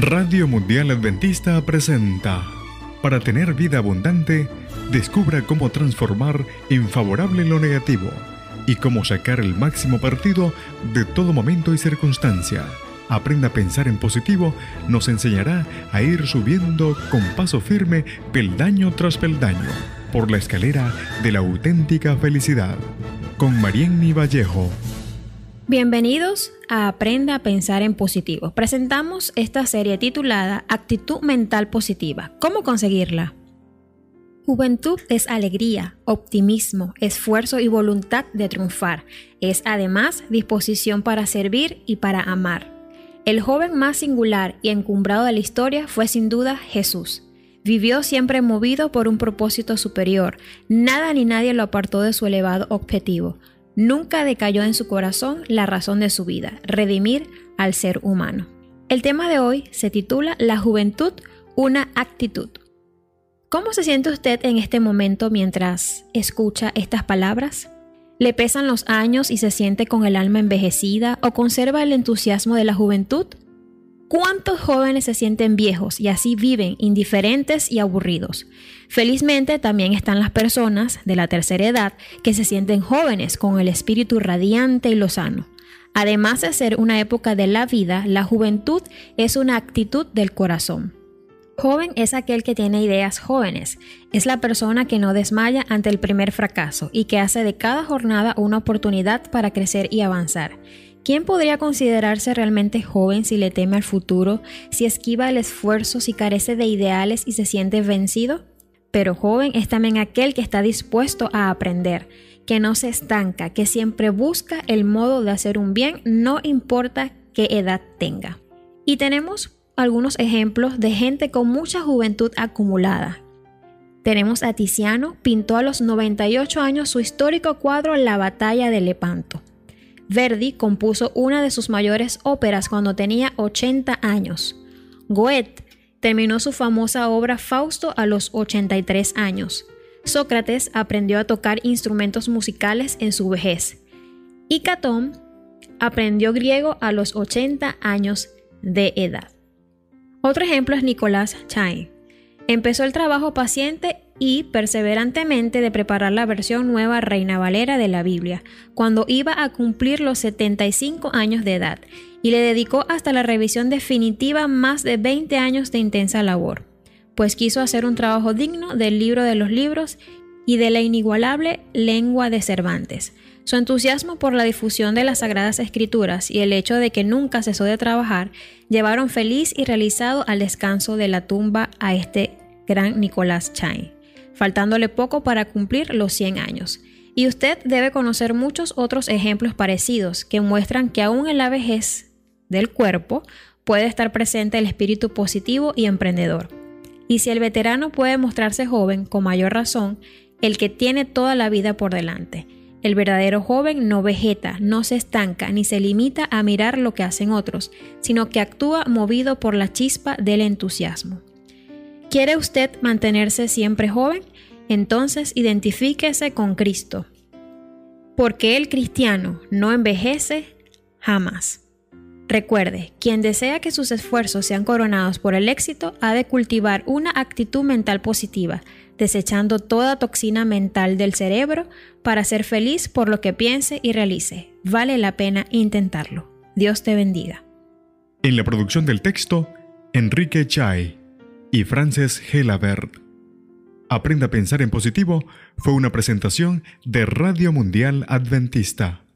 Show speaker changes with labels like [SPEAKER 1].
[SPEAKER 1] Radio Mundial Adventista presenta Para tener vida abundante, descubra cómo transformar en favorable lo negativo y cómo sacar el máximo partido de todo momento y circunstancia. Aprenda a pensar en positivo nos enseñará a ir subiendo con paso firme peldaño tras peldaño por la escalera de la auténtica felicidad. Con Marienny Vallejo.
[SPEAKER 2] Bienvenidos a Aprenda a Pensar en Positivo. Presentamos esta serie titulada Actitud Mental Positiva. ¿Cómo conseguirla? Juventud es alegría, optimismo, esfuerzo y voluntad de triunfar. Es además disposición para servir y para amar. El joven más singular y encumbrado de la historia fue sin duda Jesús. Vivió siempre movido por un propósito superior. Nada ni nadie lo apartó de su elevado objetivo. Nunca decayó en su corazón la razón de su vida, redimir al ser humano. El tema de hoy se titula La juventud, una actitud. ¿Cómo se siente usted en este momento mientras escucha estas palabras? ¿Le pesan los años y se siente con el alma envejecida o conserva el entusiasmo de la juventud? ¿Cuántos jóvenes se sienten viejos y así viven indiferentes y aburridos? Felizmente también están las personas de la tercera edad que se sienten jóvenes con el espíritu radiante y lozano. Además de ser una época de la vida, la juventud es una actitud del corazón. Joven es aquel que tiene ideas jóvenes, es la persona que no desmaya ante el primer fracaso y que hace de cada jornada una oportunidad para crecer y avanzar. ¿Quién podría considerarse realmente joven si le teme al futuro, si esquiva el esfuerzo, si carece de ideales y se siente vencido? Pero joven es también aquel que está dispuesto a aprender, que no se estanca, que siempre busca el modo de hacer un bien, no importa qué edad tenga. Y tenemos algunos ejemplos de gente con mucha juventud acumulada. Tenemos a Tiziano, pintó a los 98 años su histórico cuadro La batalla de Lepanto. Verdi compuso una de sus mayores óperas cuando tenía 80 años. Goethe terminó su famosa obra Fausto a los 83 años. Sócrates aprendió a tocar instrumentos musicales en su vejez. Y Catón aprendió griego a los 80 años de edad. Otro ejemplo es Nicolás Chain. Empezó el trabajo paciente y perseverantemente de preparar la versión nueva Reina Valera de la Biblia, cuando iba a cumplir los 75 años de edad, y le dedicó hasta la revisión definitiva más de 20 años de intensa labor, pues quiso hacer un trabajo digno del libro de los libros y de la inigualable lengua de Cervantes. Su entusiasmo por la difusión de las Sagradas Escrituras y el hecho de que nunca cesó de trabajar llevaron feliz y realizado al descanso de la tumba a este gran Nicolás Chain faltándole poco para cumplir los 100 años. Y usted debe conocer muchos otros ejemplos parecidos que muestran que aún en la vejez del cuerpo puede estar presente el espíritu positivo y emprendedor. Y si el veterano puede mostrarse joven, con mayor razón, el que tiene toda la vida por delante. El verdadero joven no vegeta, no se estanca, ni se limita a mirar lo que hacen otros, sino que actúa movido por la chispa del entusiasmo. ¿Quiere usted mantenerse siempre joven? Entonces identifíquese con Cristo. Porque el cristiano no envejece jamás. Recuerde, quien desea que sus esfuerzos sean coronados por el éxito ha de cultivar una actitud mental positiva, desechando toda toxina mental del cerebro para ser feliz por lo que piense y realice. Vale la pena intentarlo. Dios te bendiga.
[SPEAKER 1] En la producción del texto, Enrique Chay y Frances Gelabert. Aprenda a pensar en positivo fue una presentación de Radio Mundial Adventista